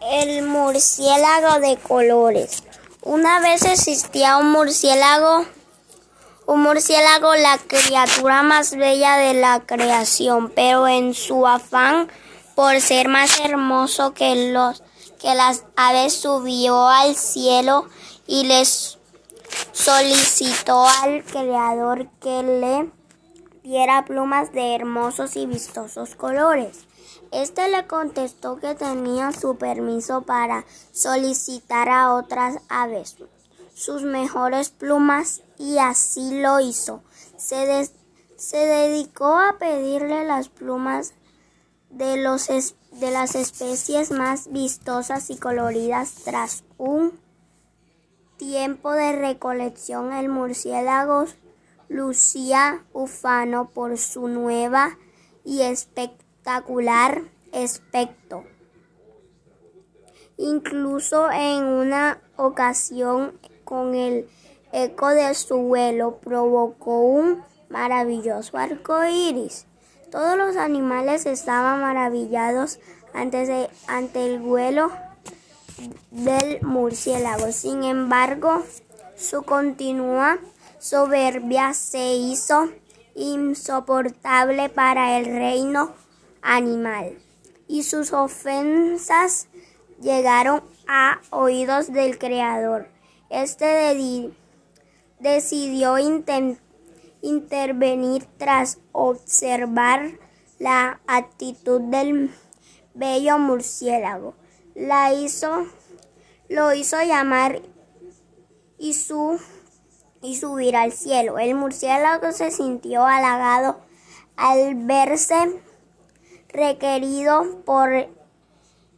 El murciélago de colores. Una vez existía un murciélago, un murciélago, la criatura más bella de la creación, pero en su afán por ser más hermoso que los que las aves subió al cielo y les solicitó al creador que le diera plumas de hermosos y vistosos colores. Este le contestó que tenía su permiso para solicitar a otras aves sus mejores plumas y así lo hizo. Se, se dedicó a pedirle las plumas de, los de las especies más vistosas y coloridas tras un tiempo de recolección el murciélago lucía ufano por su nueva y espectacular aspecto. Incluso en una ocasión con el eco de su vuelo provocó un maravilloso arco iris. Todos los animales estaban maravillados ante, ante el vuelo del murciélago. Sin embargo, su continua soberbia se hizo insoportable para el reino animal, y sus ofensas llegaron a oídos del Creador. Este decidió intervenir tras observar la actitud del bello murciélago. La hizo, lo hizo llamar y, su, y subir al cielo. El murciélago se sintió halagado al verse requerido por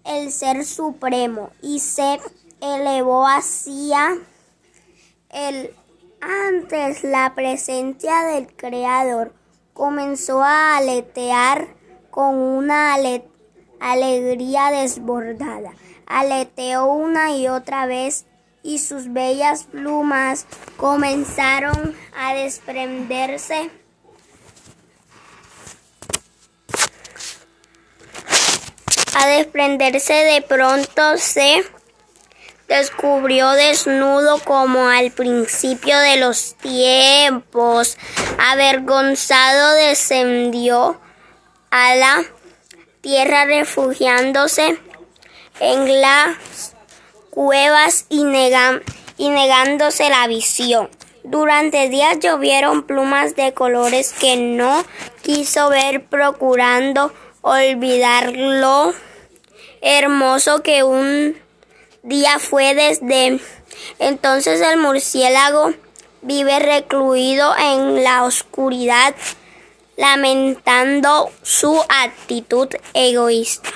el Ser Supremo y se elevó hacia el antes la presencia del Creador. Comenzó a aletear con una alegría desbordada. Aleteó una y otra vez y sus bellas plumas comenzaron a desprenderse a desprenderse de pronto se descubrió desnudo como al principio de los tiempos. Avergonzado descendió a la tierra refugiándose en las cuevas y, y negándose la visión. Durante días llovieron plumas de colores que no quiso ver procurando olvidar lo hermoso que un día fue desde entonces el murciélago vive recluido en la oscuridad lamentando su actitud egoísta.